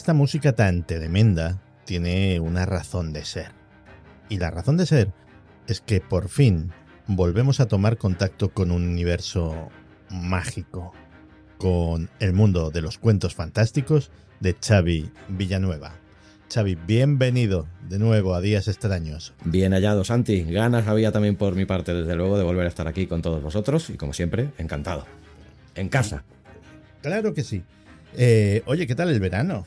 Esta música tan tremenda tiene una razón de ser. Y la razón de ser es que por fin volvemos a tomar contacto con un universo mágico, con el mundo de los cuentos fantásticos de Xavi Villanueva. Xavi, bienvenido de nuevo a Días Extraños. Bien hallado, Santi. Ganas había también por mi parte, desde luego, de volver a estar aquí con todos vosotros y, como siempre, encantado. En casa. Claro que sí. Eh, oye, ¿qué tal el verano?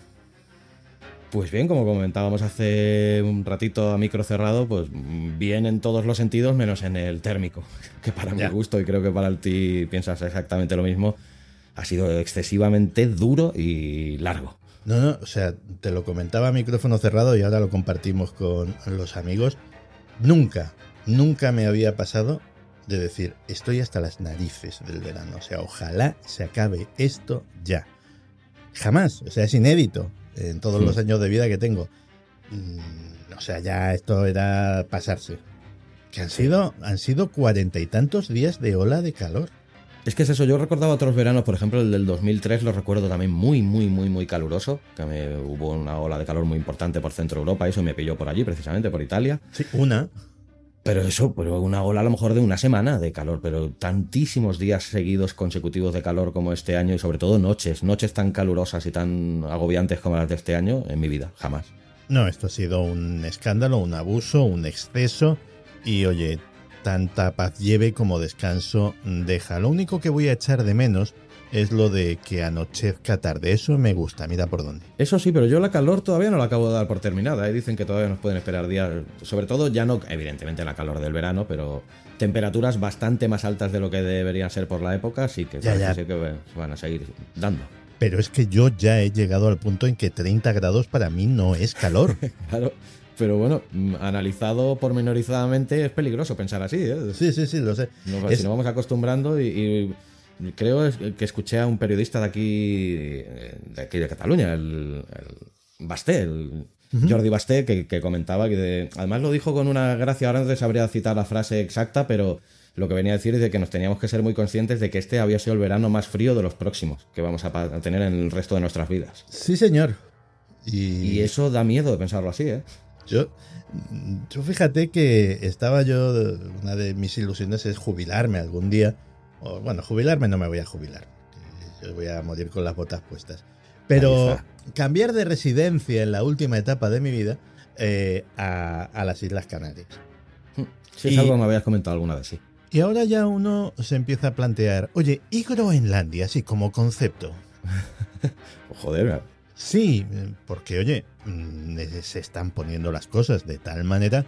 Pues bien, como comentábamos hace un ratito a micro cerrado, pues bien en todos los sentidos, menos en el térmico, que para Ya. mi gusto, y creo que para ti piensas exactamente lo mismo, ha sido excesivamente duro y largo. No, no, o sea, te lo comentaba a micrófono cerrado y ahora lo compartimos con los amigos. Nunca, nunca me había pasado de decir, estoy hasta las narices del verano. O sea, ojalá se acabe esto ya. Jamás, o sea, es inédito en todos Sí. los años de vida que tengo. Mm, o sea, ya esto era pasarse. Que han sido, han sido cuarenta y tantos días de ola de calor. Es que es eso, yo recordaba otros veranos, por ejemplo el del 2003 lo recuerdo también muy, muy, muy, muy caluroso, que me, hubo una ola de calor muy importante por Centro Europa, eso me pilló por allí, precisamente por Italia. Sí, una. Pero eso, pero una ola a lo mejor de una semana de calor, pero tantísimos días seguidos consecutivos de calor como este año y sobre todo noches, noches tan calurosas y tan agobiantes como las de este año en mi vida, jamás. No, esto ha sido un escándalo, un abuso, un exceso. Y oye, tanta paz lleve como descanso deja. Lo único que voy a echar de menos es lo de que anochezca tarde. Eso me gusta, mira por dónde. Eso sí, pero yo la calor todavía no la acabo de dar por terminada. ¿eh? Dicen que todavía nos pueden esperar días, sobre todo ya no, evidentemente la calor del verano, pero temperaturas bastante más altas de lo que deberían ser por la época, sí que Ya, que se van a seguir dando. Pero es que yo ya he llegado al punto en que 30 grados para mí no es calor. Claro, pero bueno, mm, analizado pormenorizadamente es peligroso pensar así. ¿eh? Sí, sí, sí, lo sé. Es- Si nos vamos acostumbrando y, y creo que escuché a un periodista de aquí, de aquí de Cataluña, el, el Basté, el Jordi Basté, que, que comentaba que de- además lo dijo con una gracia, ahora no te sabría citar la frase exacta, pero lo que venía a decir es de que nos teníamos que ser muy conscientes de que este había sido el verano más frío de los próximos que vamos a tener en el resto de nuestras vidas. Sí, señor. Y, Y eso da miedo de pensarlo así, ¿eh? Yo, yo fíjate que estaba yo, una de mis ilusiones es jubilarme algún día. O, bueno, jubilarme no me voy a jubilar. Yo voy a morir con las botas puestas. Pero cambiar de residencia en la última etapa de mi vida eh, a, a las Islas Canarias. Si es Y- algo que me habías comentado alguna vez, sí. Y ahora ya uno se empieza a plantear, oye, ¿y Groenlandia así como concepto? Joder, Sí, porque oye, mm, se están poniendo las cosas de tal manera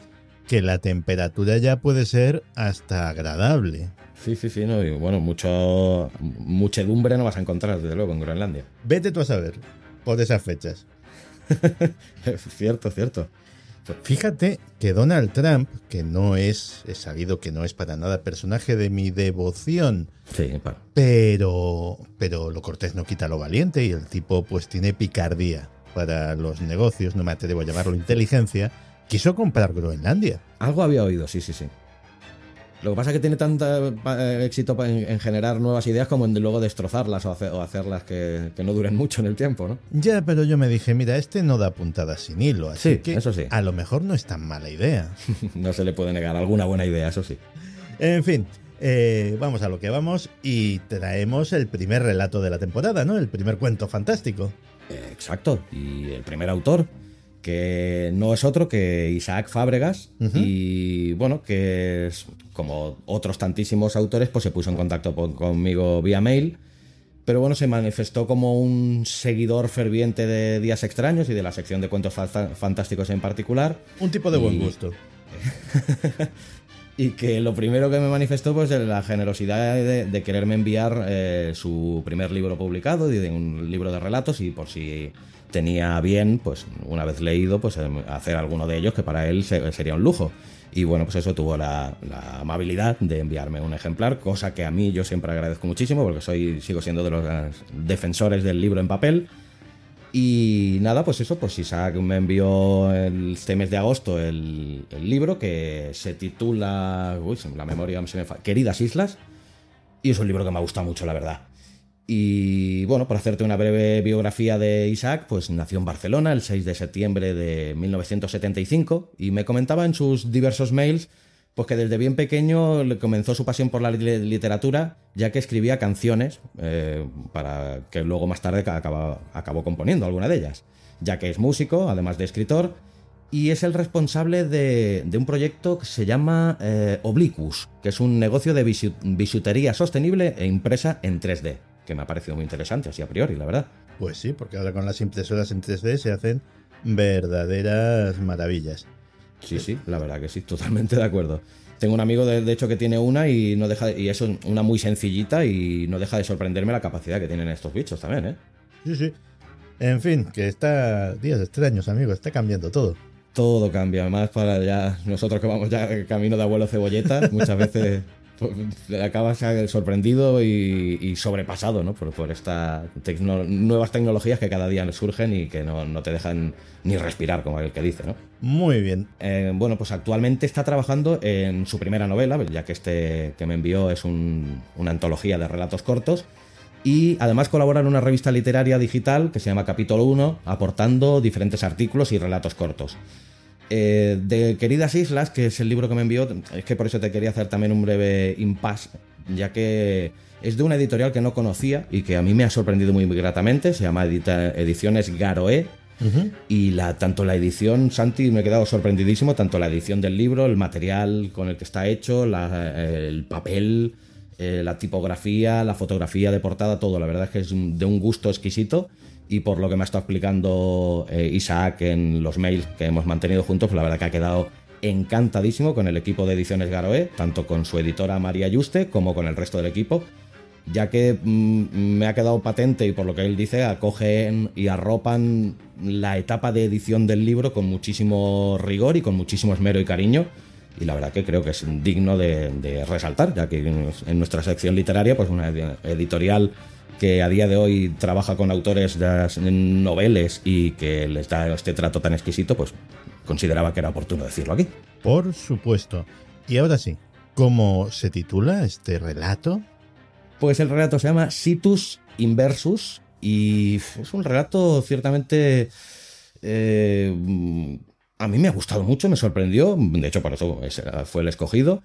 que la temperatura ya puede ser hasta agradable. Sí, sí, sí, no, y bueno, mucho muchedumbre no vas a encontrar, desde luego, en Groenlandia. Vete tú a saber, por esas fechas. cierto, cierto. Fíjate que Donald Trump, que no es, es sabido que no es para nada personaje de mi devoción, Sí, pero, pero lo cortés no quita lo valiente y el tipo pues tiene picardía para los negocios, no me atrevo a llamarlo inteligencia, quiso comprar Groenlandia. Algo había oído, sí, sí, sí. Lo que pasa es que tiene tanto éxito pa- en, en generar nuevas ideas como en luego destrozarlas o, hacer- o hacerlas que, que no duren mucho en el tiempo, ¿no? Ya, pero yo me dije, mira, este no da puntadas sin hilo, así Sí, que eso sí. a lo mejor no es tan mala idea. no se le puede negar alguna buena idea, eso sí. En fin, eh, vamos a lo que vamos y traemos el primer relato de la temporada, ¿no? El primer cuento fantástico. Eh, Exacto. Y el primer autor, que no es otro que Isaac Fábregas, y bueno, que es como otros tantísimos autores, pues se puso en contacto con- conmigo vía mail. Pero bueno, se manifestó como un seguidor ferviente de Días Extraños y de la sección de cuentos fantásticos en particular. Un tipo de buen Y- gusto. y que lo primero que me manifestó pues la generosidad de, quererme enviar eh, su primer libro publicado, de un libro de relatos y por si tenía bien, pues una vez leído, pues em, hacer alguno de ellos que para él sería un lujo. Y bueno, pues eso tuvo la, amabilidad de enviarme un ejemplar, cosa que a mí yo siempre agradezco muchísimo porque soy, sigo siendo de los defensores del libro en papel. Y nada, pues eso, pues Isaac me envió el, este mes de agosto el, libro que se titula, uy, la memoria se me fa, Queridas Islas. Y es un libro que me ha gustado mucho, la verdad. Y bueno, por hacerte una breve biografía de Isaac, pues nació en Barcelona el 6 de septiembre de 1975 y me comentaba en sus diversos mails pues que desde bien pequeño comenzó su pasión por la literatura, ya que escribía canciones eh, para que luego más tarde acabó, componiendo alguna de ellas, ya que es músico, además de escritor, y es el responsable de, un proyecto que se llama eh, Obliquus, que es un negocio de bisutería sostenible e impresa en 3D que me ha parecido muy interesante, así a priori, la verdad. Pues sí, porque ahora con las impresoras en 3D se hacen verdaderas maravillas. Sí, sí, la verdad que sí, totalmente de acuerdo. Tengo un amigo, de, hecho, que tiene una y no deja y es una muy sencillita y no deja de sorprenderme la capacidad que tienen estos bichos también, ¿eh? Sí, sí. En fin, que está días extraños, amigo, está cambiando todo. Todo cambia, además para ya nosotros que vamos ya camino de abuelo cebolleta, muchas veces acabas sorprendido y, sobrepasado ¿no? por, estas nuevas tecnologías que cada día surgen y que no, te dejan ni respirar, como el que dice. ¿no? Muy bien. Eh, bueno, pues actualmente está trabajando en su primera novela, ya que este que me envió es una antología de relatos cortos. Y además colabora en una revista literaria digital que se llama Capítulo 1, aportando diferentes artículos y relatos cortos. Eh, de Queridas Islas, que es el libro que me envió, es que por eso te quería hacer también un breve impasse, ya que es de una editorial que no conocía y que a mí me ha sorprendido muy gratamente, se llama Ediciones Garoé. Y la, tanto la edición, Santi, me he quedado sorprendidísimo, tanto la edición del libro, el material con el que está hecho, el papel, eh, la tipografía, la fotografía de portada, todo, la verdad es que es de un gusto exquisito y por lo que me ha estado explicando eh, Isaac en los mails que hemos mantenido juntos, pues la verdad que ha quedado encantadísimo con el equipo de ediciones Garoé, tanto con su editora María Yuste como con el resto del equipo, ya que mm, me ha quedado patente y por lo que él dice, acogen y arropan la etapa de edición del libro con muchísimo rigor y con muchísimo esmero y cariño. Y la verdad que creo que es digno de, de resaltar, ya que en nuestra sección literaria, pues una editorial que a día de hoy trabaja con autores de noveles y que les da este trato tan exquisito, pues consideraba que era oportuno decirlo aquí. Por supuesto. Y ahora sí, ¿cómo se titula este relato? Pues el relato se llama Situs Inversus y es un relato ciertamente... Eh, a mí me ha gustado mucho, me sorprendió, de hecho por eso fue el escogido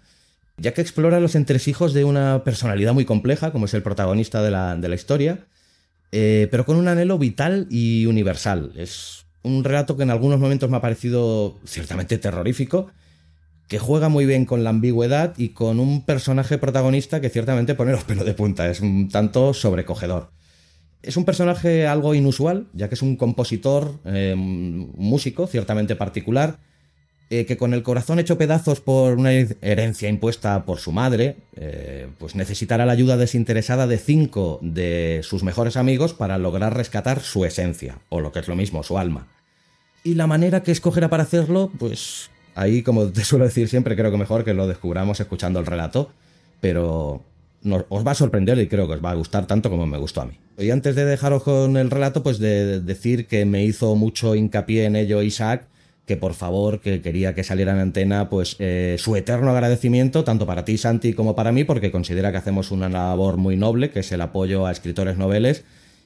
ya que explora los entresijos de una personalidad muy compleja, como es el protagonista de la, historia, eh, pero con un anhelo vital y universal. Es un relato que en algunos momentos me ha parecido ciertamente terrorífico, que juega muy bien con la ambigüedad y con un personaje protagonista que ciertamente pone los pelos de punta, es un tanto sobrecogedor. Es un personaje algo inusual, ya que es un compositor, eh, músico ciertamente particular, eh, que con el corazón hecho pedazos por una herencia impuesta por su madre, eh, pues necesitará la ayuda desinteresada de cinco de sus mejores amigos para lograr rescatar su esencia, o lo que es lo mismo, su alma. Y la manera que escogerá para hacerlo, pues ahí, como te suelo decir siempre, creo que mejor que lo descubramos escuchando el relato, pero os va a sorprender y creo que os va a gustar tanto como me gustó a mí. Y antes de dejaros con el relato, pues de decir que me hizo mucho hincapié en ello Isaac, que por favor, que quería que saliera en antena, pues eh, su eterno agradecimiento, tanto para ti, Santi, como para mí, porque considera que hacemos una labor muy noble, que es el apoyo a escritores noveles,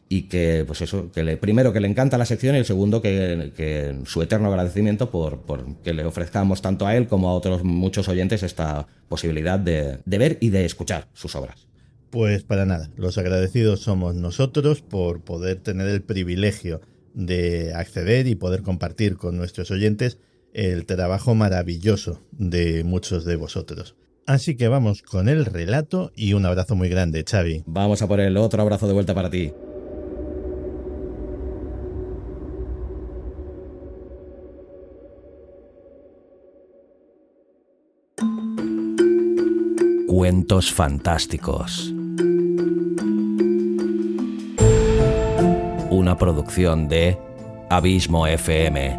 y que, pues eso, que le, primero que le encanta la sección y el segundo que, su eterno agradecimiento por, que le ofrezcamos tanto a él como a otros muchos oyentes esta posibilidad de, de ver y de escuchar sus obras. Pues para nada, los agradecidos somos nosotros por poder tener el privilegio de acceder y poder compartir con nuestros oyentes el trabajo maravilloso de muchos de vosotros. Así que vamos con el relato y un abrazo muy grande, Xavi. Vamos a por el otro abrazo de vuelta para ti. Cuentos fantásticos. Una producción de Abismo FM.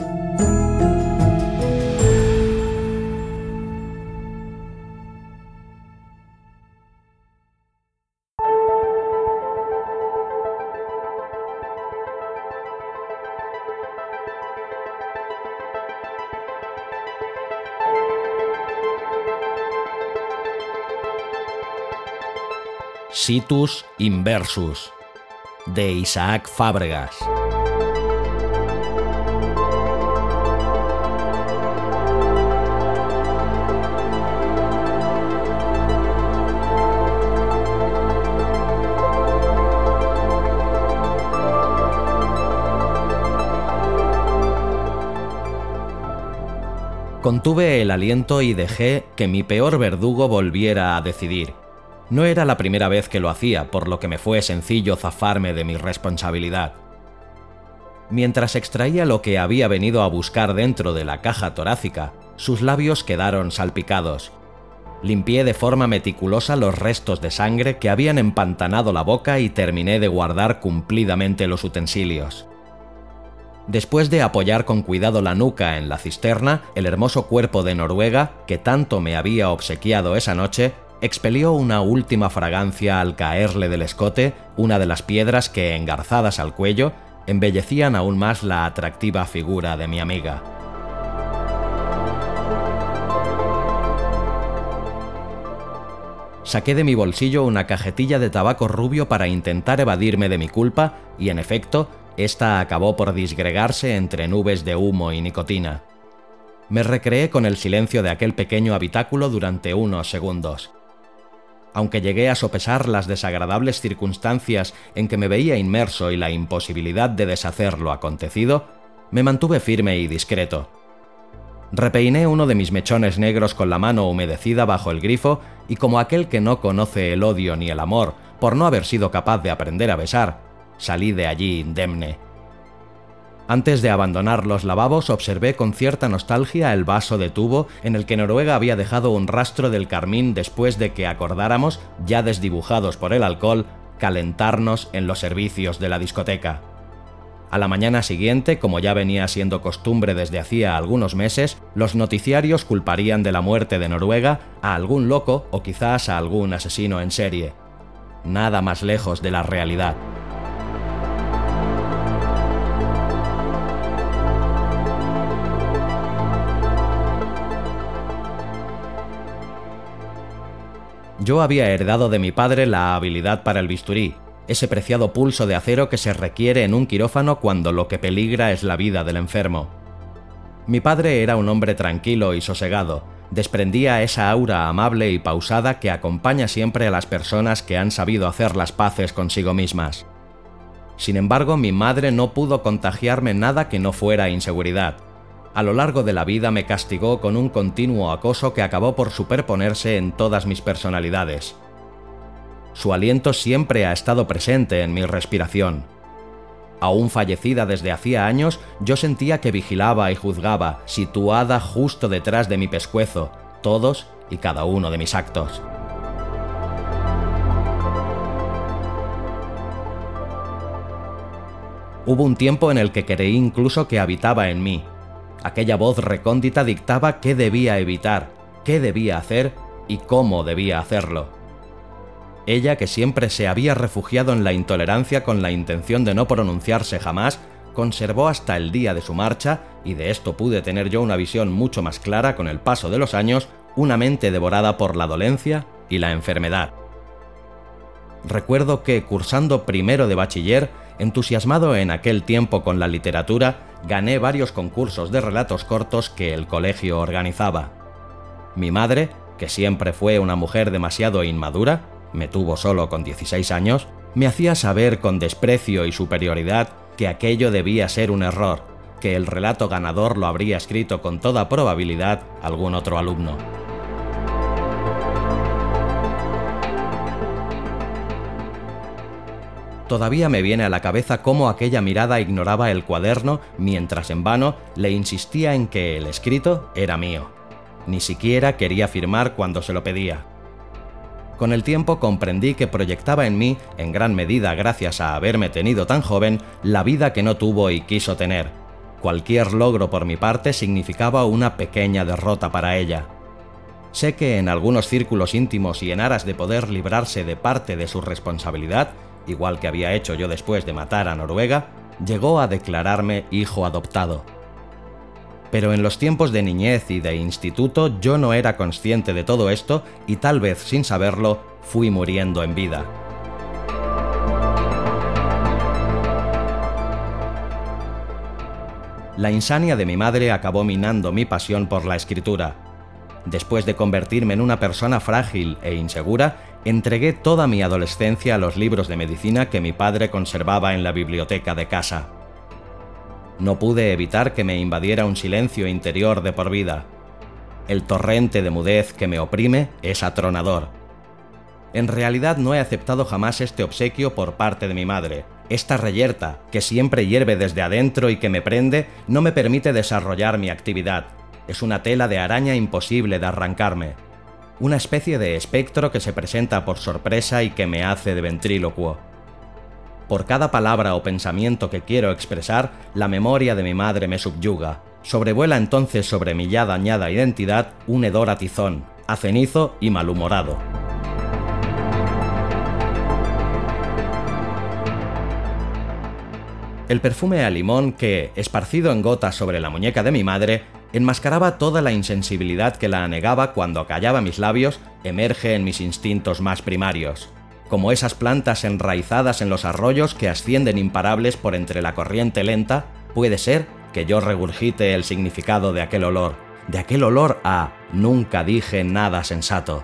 Situs Inversus, de Isaac Fábregas. Contuve el aliento y dejé que mi peor verdugo volviera a decidir. No era la primera vez que lo hacía, por lo que me fue sencillo zafarme de mi responsabilidad. Mientras extraía lo que había venido a buscar dentro de la caja torácica, sus labios quedaron salpicados. Limpié de forma meticulosa los restos de sangre que habían empantanado la boca y terminé de guardar cumplidamente los utensilios. Después de apoyar con cuidado la nuca en la cisterna, el hermoso cuerpo de Noruega, que tanto me había obsequiado esa noche, expelió una última fragancia al caerle del escote una de las piedras que, engarzadas al cuello, embellecían aún más la atractiva figura de mi amiga. Saqué de mi bolsillo una cajetilla de tabaco rubio para intentar evadirme de mi culpa y, en efecto, esta acabó por disgregarse entre nubes de humo y nicotina. Me recreé con el silencio de aquel pequeño habitáculo durante unos segundos aunque llegué a sopesar las desagradables circunstancias en que me veía inmerso y la imposibilidad de deshacer lo acontecido, me mantuve firme y discreto. Repeiné uno de mis mechones negros con la mano humedecida bajo el grifo y como aquel que no conoce el odio ni el amor por no haber sido capaz de aprender a besar, salí de allí indemne. Antes de abandonar los lavabos observé con cierta nostalgia el vaso de tubo en el que Noruega había dejado un rastro del carmín después de que acordáramos, ya desdibujados por el alcohol, calentarnos en los servicios de la discoteca. A la mañana siguiente, como ya venía siendo costumbre desde hacía algunos meses, los noticiarios culparían de la muerte de Noruega a algún loco o quizás a algún asesino en serie. Nada más lejos de la realidad. Yo había heredado de mi padre la habilidad para el bisturí, ese preciado pulso de acero que se requiere en un quirófano cuando lo que peligra es la vida del enfermo. Mi padre era un hombre tranquilo y sosegado, desprendía esa aura amable y pausada que acompaña siempre a las personas que han sabido hacer las paces consigo mismas. Sin embargo, mi madre no pudo contagiarme nada que no fuera inseguridad, a lo largo de la vida me castigó con un continuo acoso que acabó por superponerse en todas mis personalidades. Su aliento siempre ha estado presente en mi respiración. Aún fallecida desde hacía años, yo sentía que vigilaba y juzgaba, situada justo detrás de mi pescuezo, todos y cada uno de mis actos. Hubo un tiempo en el que creí incluso que habitaba en mí, Aquella voz recóndita dictaba qué debía evitar, qué debía hacer y cómo debía hacerlo. Ella, que siempre se había refugiado en la intolerancia con la intención de no pronunciarse jamás, conservó hasta el día de su marcha, y de esto pude tener yo una visión mucho más clara con el paso de los años, una mente devorada por la dolencia y la enfermedad. Recuerdo que, cursando primero de bachiller, entusiasmado en aquel tiempo con la literatura, gané varios concursos de relatos cortos que el colegio organizaba. Mi madre, que siempre fue una mujer demasiado inmadura, me tuvo solo con 16 años, me hacía saber con desprecio y superioridad que aquello debía ser un error, que el relato ganador lo habría escrito con toda probabilidad algún otro alumno. Todavía me viene a la cabeza cómo aquella mirada ignoraba el cuaderno mientras en vano le insistía en que el escrito era mío. Ni siquiera quería firmar cuando se lo pedía. Con el tiempo comprendí que proyectaba en mí, en gran medida gracias a haberme tenido tan joven, la vida que no tuvo y quiso tener. Cualquier logro por mi parte significaba una pequeña derrota para ella. Sé que en algunos círculos íntimos y en aras de poder librarse de parte de su responsabilidad, igual que había hecho yo después de matar a Noruega, llegó a declararme hijo adoptado. Pero en los tiempos de niñez y de instituto yo no era consciente de todo esto y tal vez sin saberlo fui muriendo en vida. La insania de mi madre acabó minando mi pasión por la escritura. Después de convertirme en una persona frágil e insegura, entregué toda mi adolescencia a los libros de medicina que mi padre conservaba en la biblioteca de casa. No pude evitar que me invadiera un silencio interior de por vida. El torrente de mudez que me oprime es atronador. En realidad no he aceptado jamás este obsequio por parte de mi madre. Esta reyerta, que siempre hierve desde adentro y que me prende, no me permite desarrollar mi actividad. Es una tela de araña imposible de arrancarme. Una especie de espectro que se presenta por sorpresa y que me hace de ventrílocuo. Por cada palabra o pensamiento que quiero expresar, la memoria de mi madre me subyuga. Sobrevuela entonces sobre mi ya dañada identidad un hedor a tizón, a cenizo y malhumorado. El perfume a limón que, esparcido en gotas sobre la muñeca de mi madre, enmascaraba toda la insensibilidad que la anegaba cuando callaba mis labios, emerge en mis instintos más primarios como esas plantas enraizadas en los arroyos que ascienden imparables por entre la corriente lenta, puede ser que yo regurgite el significado de aquel olor, de aquel olor a nunca dije nada sensato.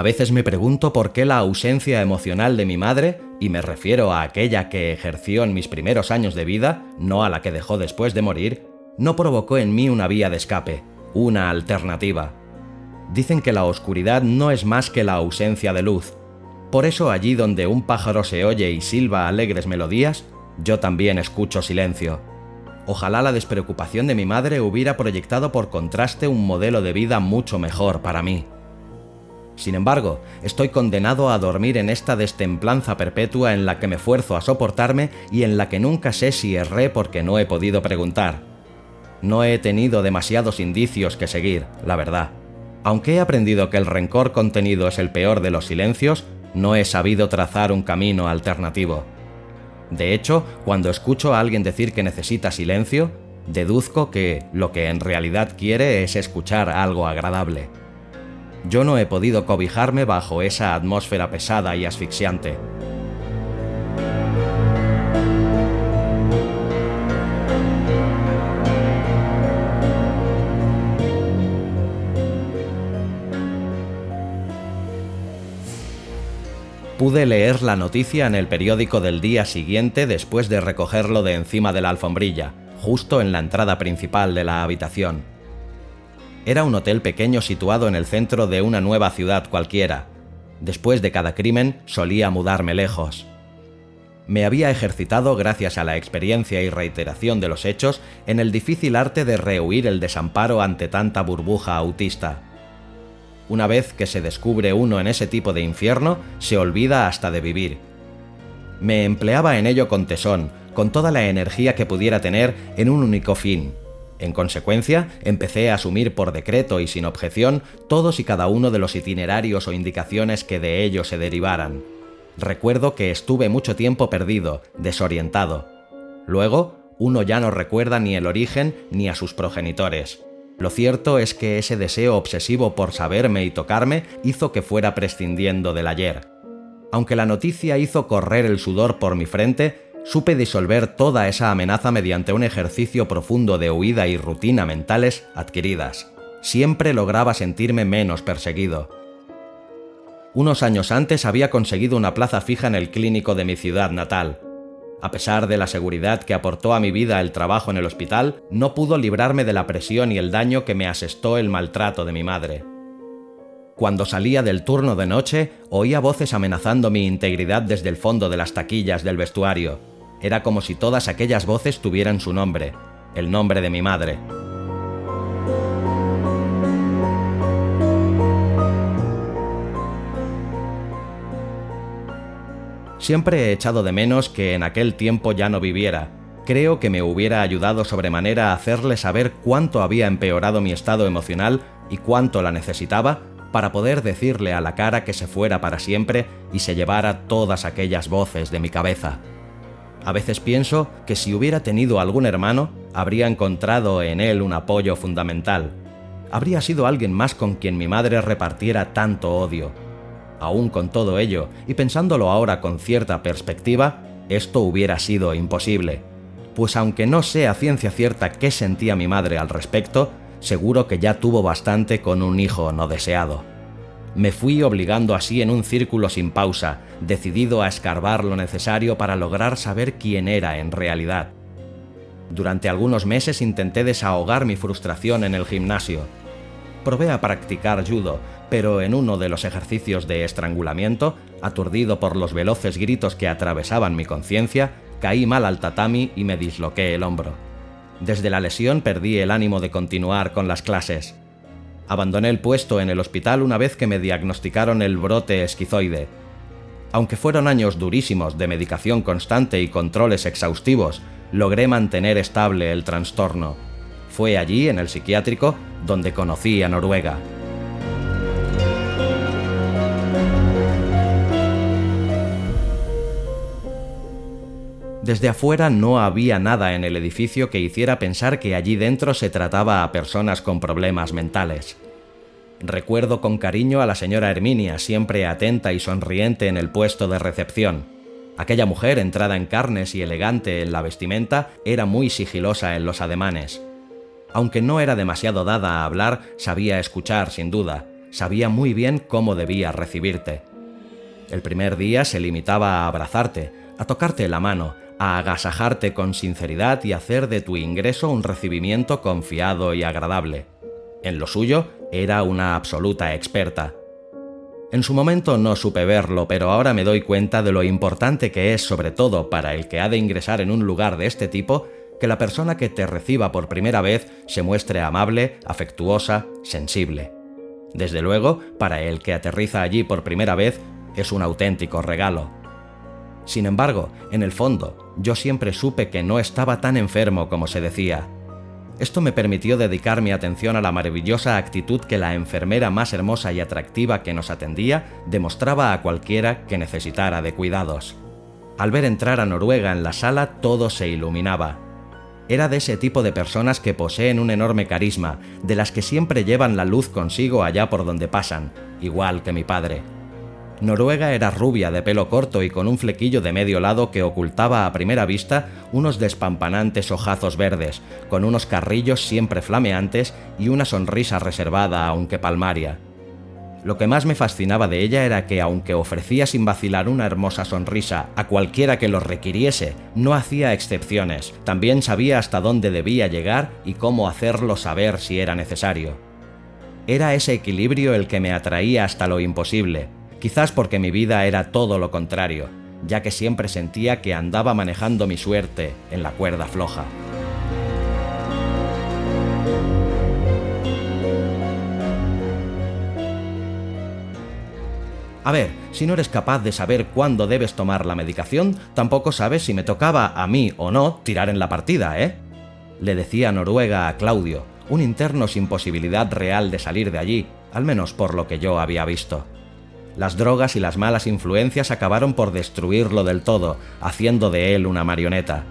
A veces me pregunto por qué la ausencia emocional de mi madre, y me refiero a aquella que ejerció en mis primeros años de vida, no a la que dejó después de morir, no provocó en mí una vía de escape, una alternativa. Dicen que la oscuridad no es más que la ausencia de luz. Por eso allí donde un pájaro se oye y silba alegres melodías, yo también escucho silencio. Ojalá la despreocupación de mi madre hubiera proyectado por contraste un modelo de vida mucho mejor para mí. Sin embargo, estoy condenado a dormir en esta destemplanza perpetua en la que me fuerzo a soportarme y en la que nunca sé si erré porque no he podido preguntar. No he tenido demasiados indicios que seguir, la verdad. Aunque he aprendido que el rencor contenido es el peor de los silencios, no he sabido trazar un camino alternativo. De hecho, cuando escucho a alguien decir que necesita silencio, deduzco que lo que en realidad quiere es escuchar algo agradable. Yo no he podido cobijarme bajo esa atmósfera pesada y asfixiante. Pude leer la noticia en el periódico del día siguiente después de recogerlo de encima de la alfombrilla, justo en la entrada principal de la habitación. Era un hotel pequeño situado en el centro de una nueva ciudad cualquiera. Después de cada crimen solía mudarme lejos. Me había ejercitado, gracias a la experiencia y reiteración de los hechos, en el difícil arte de rehuir el desamparo ante tanta burbuja autista. Una vez que se descubre uno en ese tipo de infierno, se olvida hasta de vivir. Me empleaba en ello con tesón, con toda la energía que pudiera tener en un único fin. En consecuencia, empecé a asumir por decreto y sin objeción todos y cada uno de los itinerarios o indicaciones que de ello se derivaran. Recuerdo que estuve mucho tiempo perdido, desorientado. Luego, uno ya no recuerda ni el origen ni a sus progenitores. Lo cierto es que ese deseo obsesivo por saberme y tocarme hizo que fuera prescindiendo del ayer. Aunque la noticia hizo correr el sudor por mi frente, supe disolver toda esa amenaza mediante un ejercicio profundo de huida y rutina mentales adquiridas. Siempre lograba sentirme menos perseguido. Unos años antes había conseguido una plaza fija en el clínico de mi ciudad natal, a pesar de la seguridad que aportó a mi vida el trabajo en el hospital, no pudo librarme de la presión y el daño que me asestó el maltrato de mi madre. Cuando salía del turno de noche, oía voces amenazando mi integridad desde el fondo de las taquillas del vestuario. Era como si todas aquellas voces tuvieran su nombre, el nombre de mi madre. Siempre he echado de menos que en aquel tiempo ya no viviera. Creo que me hubiera ayudado sobremanera a hacerle saber cuánto había empeorado mi estado emocional y cuánto la necesitaba para poder decirle a la cara que se fuera para siempre y se llevara todas aquellas voces de mi cabeza. A veces pienso que si hubiera tenido algún hermano, habría encontrado en él un apoyo fundamental. Habría sido alguien más con quien mi madre repartiera tanto odio Aún con todo ello, y pensándolo ahora con cierta perspectiva, esto hubiera sido imposible. Pues aunque no sé a ciencia cierta qué sentía mi madre al respecto, seguro que ya tuvo bastante con un hijo no deseado. Me fui obligando así en un círculo sin pausa, decidido a escarbar lo necesario para lograr saber quién era en realidad. Durante algunos meses intenté desahogar mi frustración en el gimnasio. Probé a practicar judo, pero en uno de los ejercicios de estrangulamiento, aturdido por los veloces gritos que atravesaban mi conciencia, caí mal al tatami y me disloqué el hombro. Desde la lesión perdí el ánimo de continuar con las clases. Abandoné el puesto en el hospital una vez que me diagnosticaron el brote esquizoide. Aunque fueron años durísimos de medicación constante y controles exhaustivos, logré mantener estable el trastorno. Fue allí, en el psiquiátrico, donde conocí a Noruega. Desde afuera no había nada en el edificio que hiciera pensar que allí dentro se trataba a personas con problemas mentales. Recuerdo con cariño a la señora Herminia, siempre atenta y sonriente en el puesto de recepción. Aquella mujer, entrada en carnes y elegante en la vestimenta, era muy sigilosa en los ademanes. Aunque no era demasiado dada a hablar, sabía escuchar sin duda, sabía muy bien cómo debía recibirte. El primer día se limitaba a abrazarte, a tocarte la mano, a agasajarte con sinceridad y hacer de tu ingreso un recibimiento confiado y agradable. En lo suyo era una absoluta experta. En su momento no supe verlo, pero ahora me doy cuenta de lo importante que es, sobre todo para el que ha de ingresar en un lugar de este tipo, que la persona que te reciba por primera vez se muestre amable, afectuosa, sensible. Desde luego, para el que aterriza allí por primera vez, es un auténtico regalo. Sin embargo, en el fondo, yo siempre supe que no estaba tan enfermo como se decía. Esto me permitió dedicar mi atención a la maravillosa actitud que la enfermera más hermosa y atractiva que nos atendía demostraba a cualquiera que necesitara de cuidados. Al ver entrar a Noruega en la sala todo se iluminaba. Era de ese tipo de personas que poseen un enorme carisma, de las que siempre llevan la luz consigo allá por donde pasan, igual que mi padre. Noruega era rubia, de pelo corto y con un flequillo de medio lado que ocultaba a primera vista unos despampanantes ojazos verdes, con unos carrillos siempre flameantes y una sonrisa reservada aunque palmaria. Lo que más me fascinaba de ella era que, aunque ofrecía sin vacilar una hermosa sonrisa a cualquiera que lo requiriese, no hacía excepciones, también sabía hasta dónde debía llegar y cómo hacerlo saber si era necesario. Era ese equilibrio el que me atraía hasta lo imposible, quizás porque mi vida era todo lo contrario, ya que siempre sentía que andaba manejando mi suerte en la cuerda floja. A ver, si no eres capaz de saber cuándo debes tomar la medicación, tampoco sabes si me tocaba a mí o no tirar en la partida, ¿eh? Le decía Noruega a Claudio, un interno sin posibilidad real de salir de allí, al menos por lo que yo había visto. Las drogas y las malas influencias acabaron por destruirlo del todo, haciendo de él una marioneta.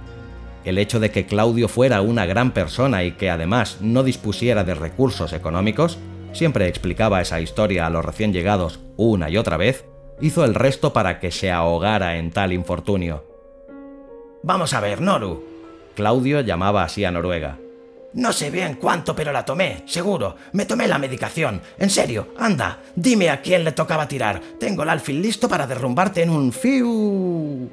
El hecho de que Claudio fuera una gran persona y que además no dispusiera de recursos económicos, siempre explicaba esa historia a los recién llegados una y otra vez, hizo el resto para que se ahogara en tal infortunio. Vamos a ver, Noru. Claudio llamaba así a Noruega. No sé bien cuánto, pero la tomé, seguro. Me tomé la medicación. En serio, anda, dime a quién le tocaba tirar. Tengo el alfil listo para derrumbarte en un fiu.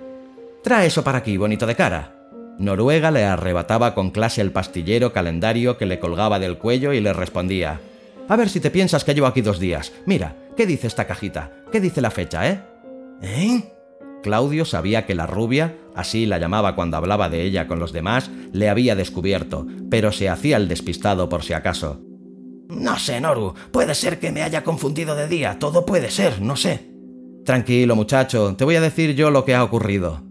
Trae eso para aquí, bonito de cara. Noruega le arrebataba con clase el pastillero calendario que le colgaba del cuello y le respondía. A ver si te piensas que llevo aquí dos días. Mira, ¿qué dice esta cajita? ¿Qué dice la fecha, eh? ¿Eh? Claudio sabía que la rubia, así la llamaba cuando hablaba de ella con los demás, le había descubierto, pero se hacía el despistado por si acaso. No sé, Noru, puede ser que me haya confundido de día, todo puede ser, no sé. Tranquilo, muchacho, te voy a decir yo lo que ha ocurrido.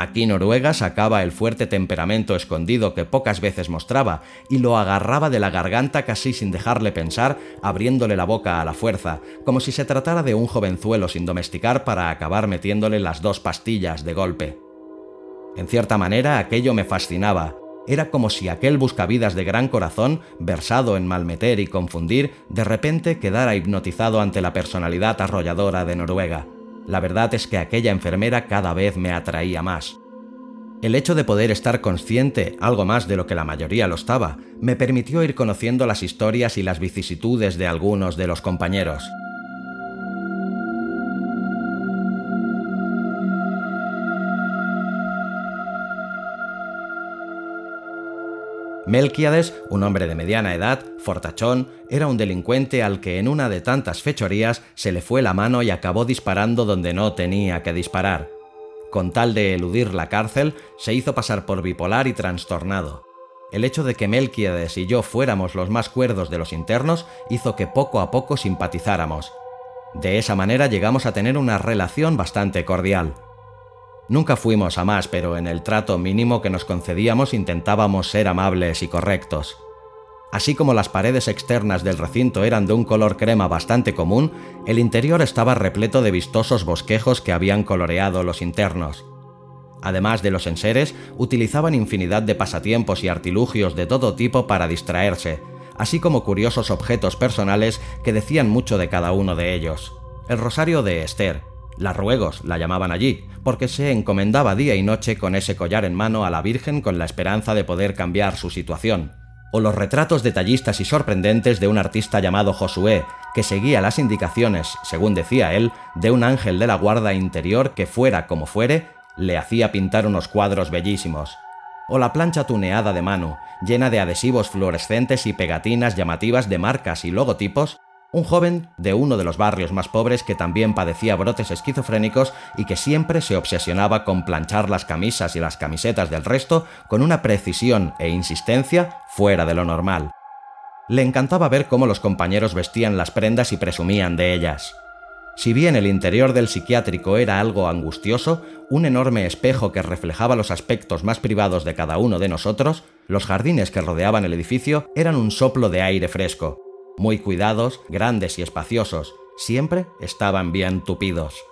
Aquí Noruega sacaba el fuerte temperamento escondido que pocas veces mostraba y lo agarraba de la garganta casi sin dejarle pensar, abriéndole la boca a la fuerza, como si se tratara de un jovenzuelo sin domesticar para acabar metiéndole las dos pastillas de golpe. En cierta manera aquello me fascinaba. Era como si aquel buscavidas de gran corazón, versado en malmeter y confundir, de repente quedara hipnotizado ante la personalidad arrolladora de Noruega. La verdad es que aquella enfermera cada vez me atraía más. El hecho de poder estar consciente, algo más de lo que la mayoría lo estaba, me permitió ir conociendo las historias y las vicisitudes de algunos de los compañeros. Melquiades, un hombre de mediana edad, fortachón, era un delincuente al que en una de tantas fechorías se le fue la mano y acabó disparando donde no tenía que disparar. Con tal de eludir la cárcel, se hizo pasar por bipolar y trastornado. El hecho de que Melquiades y yo fuéramos los más cuerdos de los internos hizo que poco a poco simpatizáramos. De esa manera llegamos a tener una relación bastante cordial. Nunca fuimos a más, pero en el trato mínimo que nos concedíamos intentábamos ser amables y correctos. Así como las paredes externas del recinto eran de un color crema bastante común, el interior estaba repleto de vistosos bosquejos que habían coloreado los internos. Además de los enseres, utilizaban infinidad de pasatiempos y artilugios de todo tipo para distraerse, así como curiosos objetos personales que decían mucho de cada uno de ellos. El rosario de Esther, las ruegos la llamaban allí, porque se encomendaba día y noche con ese collar en mano a la Virgen con la esperanza de poder cambiar su situación. O los retratos detallistas y sorprendentes de un artista llamado Josué, que seguía las indicaciones, según decía él, de un ángel de la guarda interior que fuera como fuere, le hacía pintar unos cuadros bellísimos. O la plancha tuneada de mano, llena de adhesivos fluorescentes y pegatinas llamativas de marcas y logotipos, un joven de uno de los barrios más pobres que también padecía brotes esquizofrénicos y que siempre se obsesionaba con planchar las camisas y las camisetas del resto con una precisión e insistencia fuera de lo normal. Le encantaba ver cómo los compañeros vestían las prendas y presumían de ellas. Si bien el interior del psiquiátrico era algo angustioso, un enorme espejo que reflejaba los aspectos más privados de cada uno de nosotros, los jardines que rodeaban el edificio eran un soplo de aire fresco, muy cuidados, grandes y espaciosos, siempre estaban bien tupidos.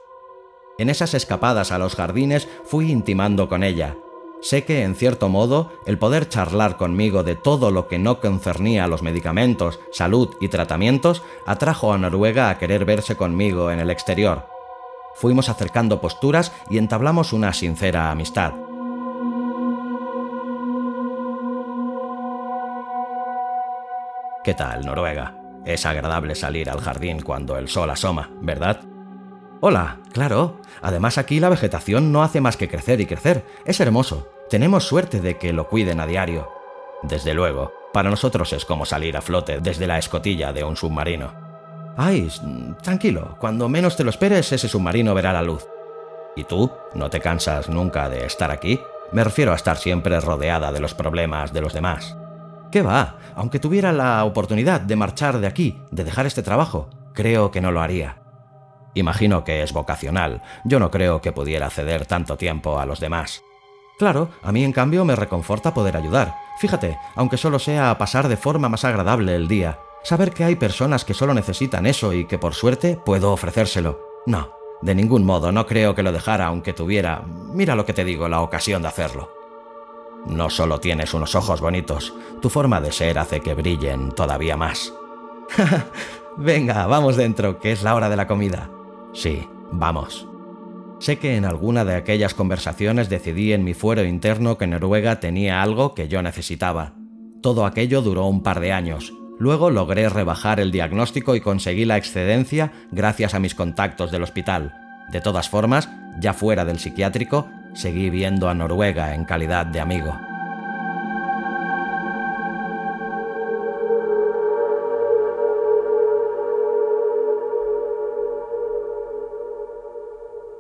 En esas escapadas a los jardines fui intimando con ella. Sé que, en cierto modo, el poder charlar conmigo de todo lo que no concernía a los medicamentos, salud y tratamientos atrajo a Noruega a querer verse conmigo en el exterior. Fuimos acercando posturas y entablamos una sincera amistad. ¿Qué tal, Noruega? Es agradable salir al jardín cuando el sol asoma, ¿verdad? Hola, claro. Además aquí la vegetación no hace más que crecer y crecer. Es hermoso. Tenemos suerte de que lo cuiden a diario. Desde luego, para nosotros es como salir a flote desde la escotilla de un submarino. Ay, tranquilo, cuando menos te lo esperes ese submarino verá la luz. ¿Y tú? ¿No te cansas nunca de estar aquí? Me refiero a estar siempre rodeada de los problemas de los demás. ¿Qué va? Aunque tuviera la oportunidad de marchar de aquí, de dejar este trabajo, creo que no lo haría. Imagino que es vocacional. Yo no creo que pudiera ceder tanto tiempo a los demás. Claro, a mí en cambio me reconforta poder ayudar. Fíjate, aunque solo sea pasar de forma más agradable el día. Saber que hay personas que solo necesitan eso y que por suerte puedo ofrecérselo. No, de ningún modo, no creo que lo dejara aunque tuviera, mira lo que te digo, la ocasión de hacerlo. No solo tienes unos ojos bonitos, tu forma de ser hace que brillen todavía más. Venga, vamos dentro, que es la hora de la comida. Sí, vamos. Sé que en alguna de aquellas conversaciones decidí en mi fuero interno que Noruega tenía algo que yo necesitaba. Todo aquello duró un par de años. Luego logré rebajar el diagnóstico y conseguí la excedencia gracias a mis contactos del hospital. De todas formas, ya fuera del psiquiátrico, seguí viendo a Noruega en calidad de amigo.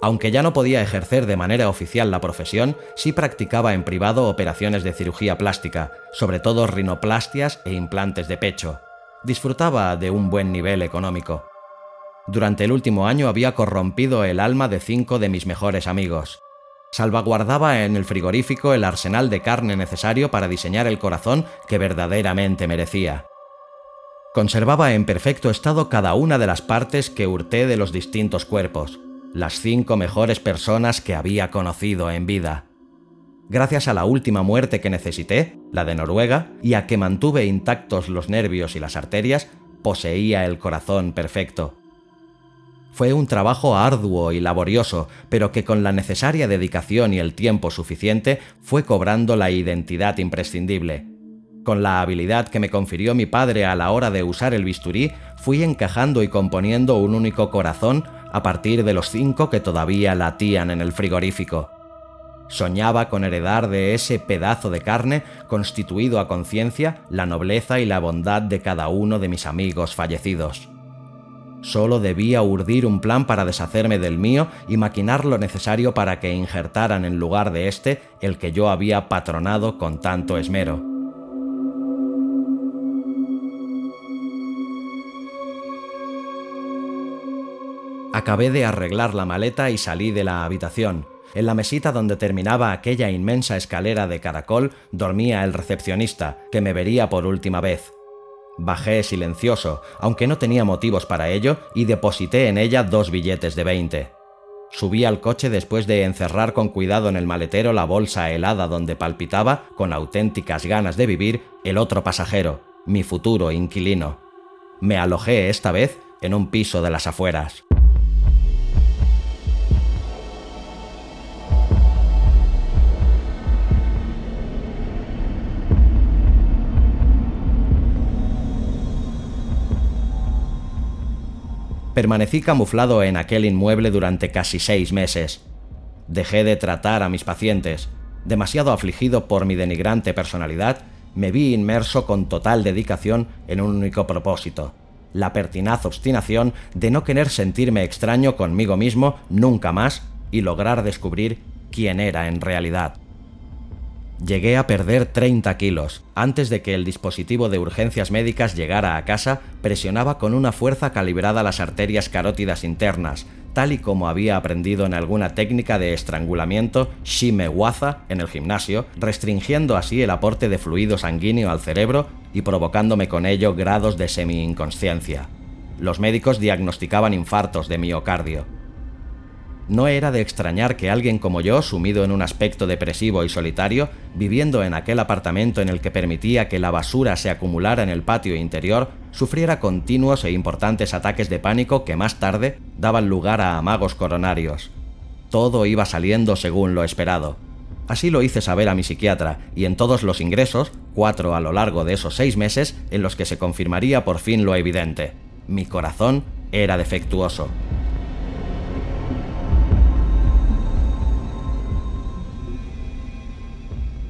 Aunque ya no podía ejercer de manera oficial la profesión, sí practicaba en privado operaciones de cirugía plástica, sobre todo rinoplastias e implantes de pecho. Disfrutaba de un buen nivel económico. Durante el último año había corrompido el alma de cinco de mis mejores amigos. Salvaguardaba en el frigorífico el arsenal de carne necesario para diseñar el corazón que verdaderamente merecía. Conservaba en perfecto estado cada una de las partes que hurté de los distintos cuerpos, las cinco mejores personas que había conocido en vida. Gracias a la última muerte que necesité, la de Noruega, y a que mantuve intactos los nervios y las arterias, poseía el corazón perfecto. Fue un trabajo arduo y laborioso, pero que con la necesaria dedicación y el tiempo suficiente fue cobrando la identidad imprescindible. Con la habilidad que me confirió mi padre a la hora de usar el bisturí, fui encajando y componiendo un único corazón a partir de los cinco que todavía latían en el frigorífico. Soñaba con heredar de ese pedazo de carne, constituido a conciencia, la nobleza y la bondad de cada uno de mis amigos fallecidos. Solo debía urdir un plan para deshacerme del mío y maquinar lo necesario para que injertaran en lugar de este el que yo había patronado con tanto esmero. Acabé de arreglar la maleta y salí de la habitación. En la mesita donde terminaba aquella inmensa escalera de caracol dormía el recepcionista, que me vería por última vez. Bajé silencioso, aunque no tenía motivos para ello, y deposité en ella dos billetes de 20. Subí al coche después de encerrar con cuidado en el maletero la bolsa helada donde palpitaba, con auténticas ganas de vivir, el otro pasajero, mi futuro inquilino. Me alojé esta vez en un piso de las afueras. Permanecí camuflado en aquel inmueble durante casi seis meses. Dejé de tratar a mis pacientes. Demasiado afligido por mi denigrante personalidad, me vi inmerso con total dedicación en un único propósito, la pertinaz obstinación de no querer sentirme extraño conmigo mismo nunca más y lograr descubrir quién era en realidad. Llegué a perder 30 kilos. Antes de que el dispositivo de urgencias médicas llegara a casa, presionaba con una fuerza calibrada las arterias carótidas internas, tal y como había aprendido en alguna técnica de estrangulamiento Shimewaza en el gimnasio, restringiendo así el aporte de fluido sanguíneo al cerebro y provocándome con ello grados de semi-inconsciencia. Los médicos diagnosticaban infartos de miocardio. No era de extrañar que alguien como yo, sumido en un aspecto depresivo y solitario, viviendo en aquel apartamento en el que permitía que la basura se acumulara en el patio interior, sufriera continuos e importantes ataques de pánico que más tarde daban lugar a amagos coronarios. Todo iba saliendo según lo esperado. Así lo hice saber a mi psiquiatra, y en todos los ingresos, cuatro a lo largo de esos seis meses, en los que se confirmaría por fin lo evidente. Mi corazón era defectuoso.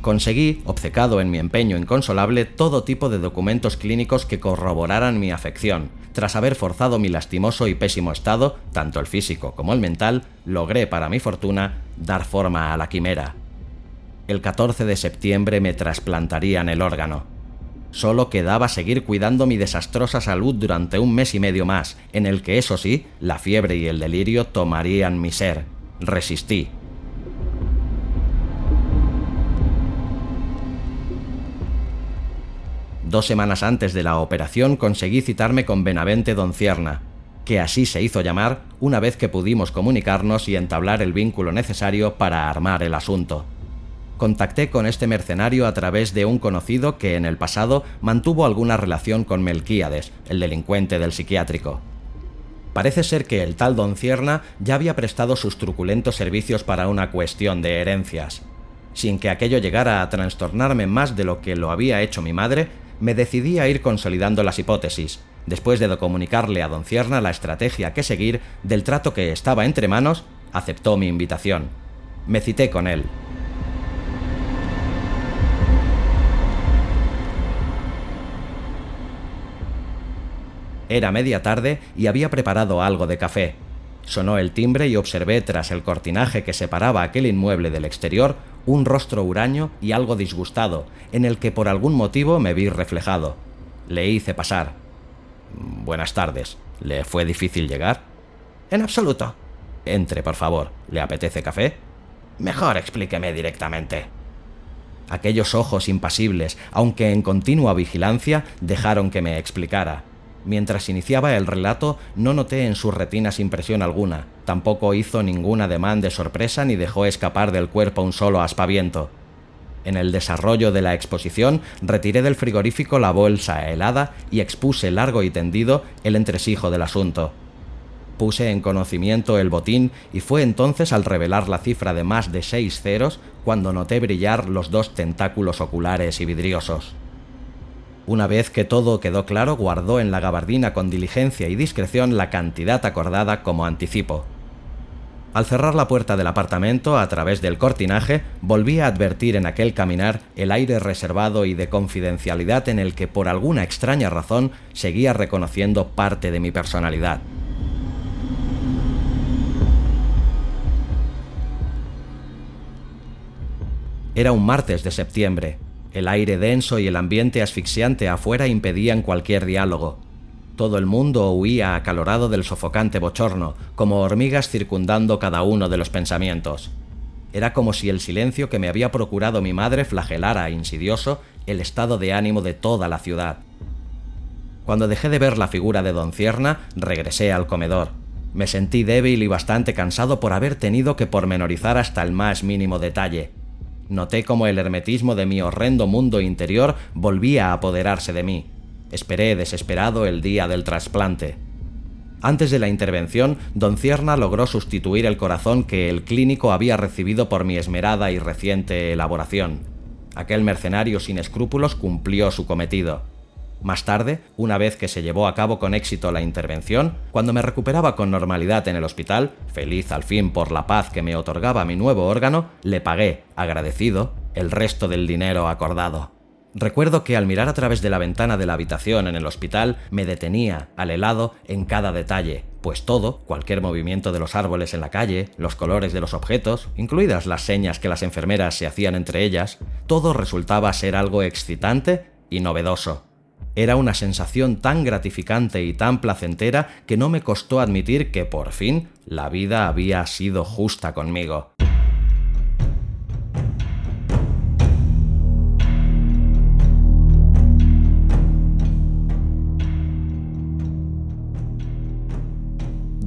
Conseguí, obcecado en mi empeño inconsolable, todo tipo de documentos clínicos que corroboraran mi afección. Tras haber forzado mi lastimoso y pésimo estado, tanto el físico como el mental, logré, para mi fortuna, dar forma a la quimera. El 14 de septiembre me trasplantarían el órgano. Solo quedaba seguir cuidando mi desastrosa salud durante un mes y medio más, en el que, eso sí, la fiebre y el delirio tomarían mi ser. Resistí, Dos semanas antes de la operación conseguí citarme con Benavente Doncierna, que así se hizo llamar una vez que pudimos comunicarnos y entablar el vínculo necesario para armar el asunto. Contacté con este mercenario a través de un conocido que en el pasado mantuvo alguna relación con Melquíades, el delincuente del psiquiátrico. Parece ser que el tal Doncierna ya había prestado sus truculentos servicios para una cuestión de herencias. Sin que aquello llegara a trastornarme más de lo que lo había hecho mi madre, me decidí a ir consolidando las hipótesis, después de comunicarle a don Cierna la estrategia que seguir del trato que estaba entre manos, aceptó mi invitación. Me cité con él. Era media tarde y había preparado algo de café. Sonó el timbre y observé tras el cortinaje que separaba aquel inmueble del exterior un rostro huraño y algo disgustado, en el que por algún motivo me vi reflejado. Le hice pasar. Buenas tardes. ¿Le fue difícil llegar? En absoluto. Entre, por favor. ¿Le apetece café? Mejor explíqueme directamente. Aquellos ojos impasibles, aunque en continua vigilancia, dejaron que me explicara. Mientras iniciaba el relato, no noté en sus retinas impresión alguna, tampoco hizo ningún ademán de sorpresa ni dejó escapar del cuerpo un solo aspaviento. En el desarrollo de la exposición, retiré del frigorífico la bolsa helada y expuse largo y tendido el entresijo del asunto. Puse en conocimiento el botín y fue entonces al revelar la cifra de más de seis ceros cuando noté brillar los dos tentáculos oculares y vidriosos. Una vez que todo quedó claro, guardó en la gabardina con diligencia y discreción la cantidad acordada como anticipo. Al cerrar la puerta del apartamento a través del cortinaje, volví a advertir en aquel caminar el aire reservado y de confidencialidad en el que por alguna extraña razón seguía reconociendo parte de mi personalidad. Era un martes de septiembre, el aire denso y el ambiente asfixiante afuera impedían cualquier diálogo. Todo el mundo huía acalorado del sofocante bochorno, como hormigas circundando cada uno de los pensamientos. Era como si el silencio que me había procurado mi madre flagelara insidioso el estado de ánimo de toda la ciudad. Cuando dejé de ver la figura de don Cierna, regresé al comedor. Me sentí débil y bastante cansado por haber tenido que pormenorizar hasta el más mínimo detalle, Noté como el hermetismo de mi horrendo mundo interior volvía a apoderarse de mí. Esperé desesperado el día del trasplante. Antes de la intervención, don Cierna logró sustituir el corazón que el clínico había recibido por mi esmerada y reciente elaboración. Aquel mercenario sin escrúpulos cumplió su cometido. Más tarde, una vez que se llevó a cabo con éxito la intervención, cuando me recuperaba con normalidad en el hospital, feliz al fin por la paz que me otorgaba mi nuevo órgano, le pagué, agradecido, el resto del dinero acordado. Recuerdo que al mirar a través de la ventana de la habitación en el hospital me detenía, al helado, en cada detalle, pues todo, cualquier movimiento de los árboles en la calle, los colores de los objetos, incluidas las señas que las enfermeras se hacían entre ellas, todo resultaba ser algo excitante y novedoso. Era una sensación tan gratificante y tan placentera que no me costó admitir que por fin la vida había sido justa conmigo.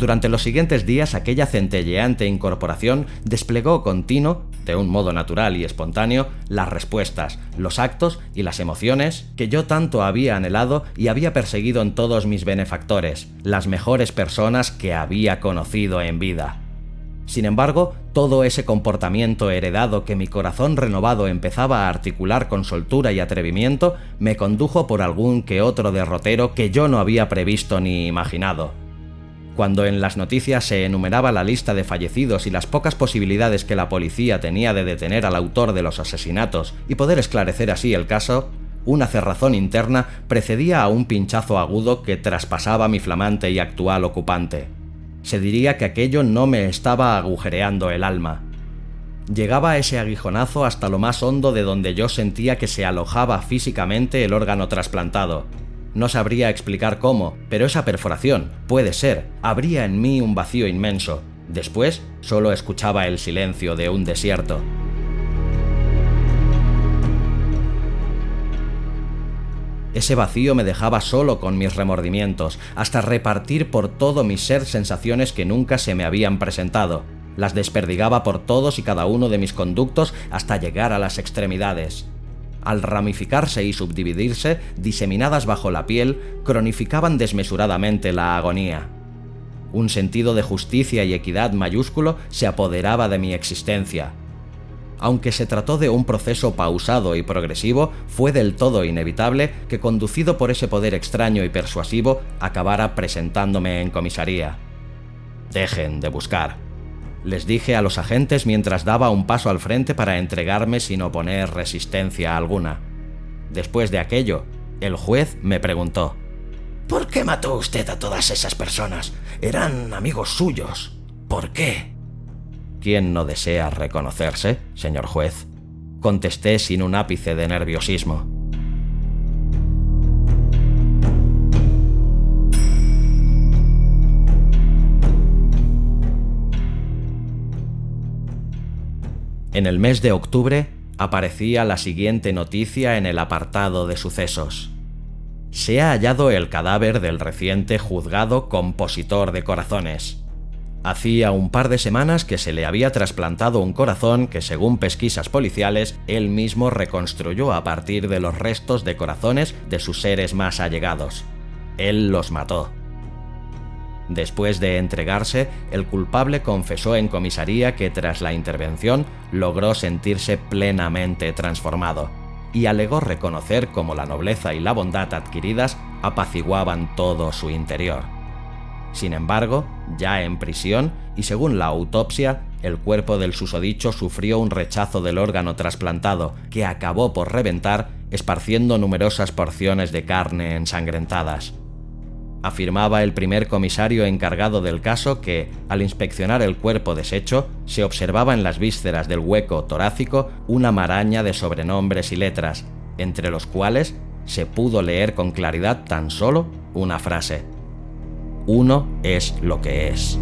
Durante los siguientes días aquella centelleante incorporación desplegó continuo, de un modo natural y espontáneo, las respuestas, los actos y las emociones que yo tanto había anhelado y había perseguido en todos mis benefactores, las mejores personas que había conocido en vida. Sin embargo, todo ese comportamiento heredado que mi corazón renovado empezaba a articular con soltura y atrevimiento me condujo por algún que otro derrotero que yo no había previsto ni imaginado. Cuando en las noticias se enumeraba la lista de fallecidos y las pocas posibilidades que la policía tenía de detener al autor de los asesinatos y poder esclarecer así el caso, una cerrazón interna precedía a un pinchazo agudo que traspasaba mi flamante y actual ocupante. Se diría que aquello no me estaba agujereando el alma. Llegaba ese aguijonazo hasta lo más hondo de donde yo sentía que se alojaba físicamente el órgano trasplantado, no sabría explicar cómo, pero esa perforación, puede ser, abría en mí un vacío inmenso. Después, solo escuchaba el silencio de un desierto. Ese vacío me dejaba solo con mis remordimientos, hasta repartir por todo mi ser sensaciones que nunca se me habían presentado. Las desperdigaba por todos y cada uno de mis conductos hasta llegar a las extremidades al ramificarse y subdividirse, diseminadas bajo la piel, cronificaban desmesuradamente la agonía. Un sentido de justicia y equidad mayúsculo se apoderaba de mi existencia. Aunque se trató de un proceso pausado y progresivo, fue del todo inevitable que, conducido por ese poder extraño y persuasivo, acabara presentándome en comisaría. Dejen de buscar, les dije a los agentes mientras daba un paso al frente para entregarme sin oponer resistencia alguna. Después de aquello, el juez me preguntó, ¿Por qué mató usted a todas esas personas? Eran amigos suyos. ¿Por qué? ¿Quién no desea reconocerse, señor juez? Contesté sin un ápice de nerviosismo. En el mes de octubre aparecía la siguiente noticia en el apartado de sucesos. Se ha hallado el cadáver del reciente juzgado compositor de corazones. Hacía un par de semanas que se le había trasplantado un corazón que, según pesquisas policiales, él mismo reconstruyó a partir de los restos de corazones de sus seres más allegados. Él los mató. Después de entregarse, el culpable confesó en comisaría que tras la intervención logró sentirse plenamente transformado y alegó reconocer cómo la nobleza y la bondad adquiridas apaciguaban todo su interior. Sin embargo, ya en prisión, y según la autopsia, el cuerpo del susodicho sufrió un rechazo del órgano trasplantado, que acabó por reventar, esparciendo numerosas porciones de carne ensangrentadas afirmaba el primer comisario encargado del caso que, al inspeccionar el cuerpo deshecho, se observaba en las vísceras del hueco torácico una maraña de sobrenombres y letras, entre los cuales se pudo leer con claridad tan solo una frase. Uno es lo que es.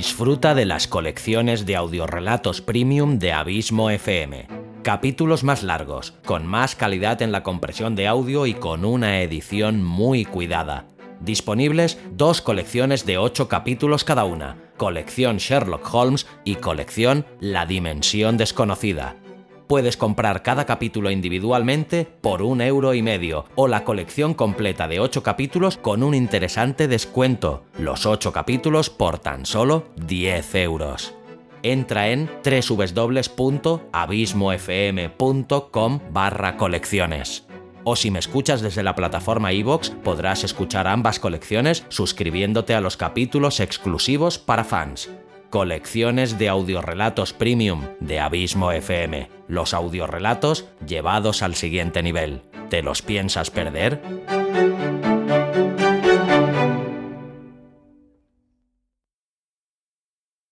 Disfruta de las colecciones de audiorelatos premium de Abismo FM. Capítulos más largos, con más calidad en la compresión de audio y con una edición muy cuidada. Disponibles dos colecciones de 8 capítulos cada una, colección Sherlock Holmes y colección La Dimensión Desconocida puedes comprar cada capítulo individualmente por un euro y medio o la colección completa de 8 capítulos con un interesante descuento, los 8 capítulos por tan solo 10 euros. Entra en www.abismofm.com barra colecciones. O si me escuchas desde la plataforma iVoox, podrás escuchar ambas colecciones suscribiéndote a los capítulos exclusivos para fans colecciones de audiorelatos premium de Abismo FM. Los audiorelatos llevados al siguiente nivel. ¿Te los piensas perder?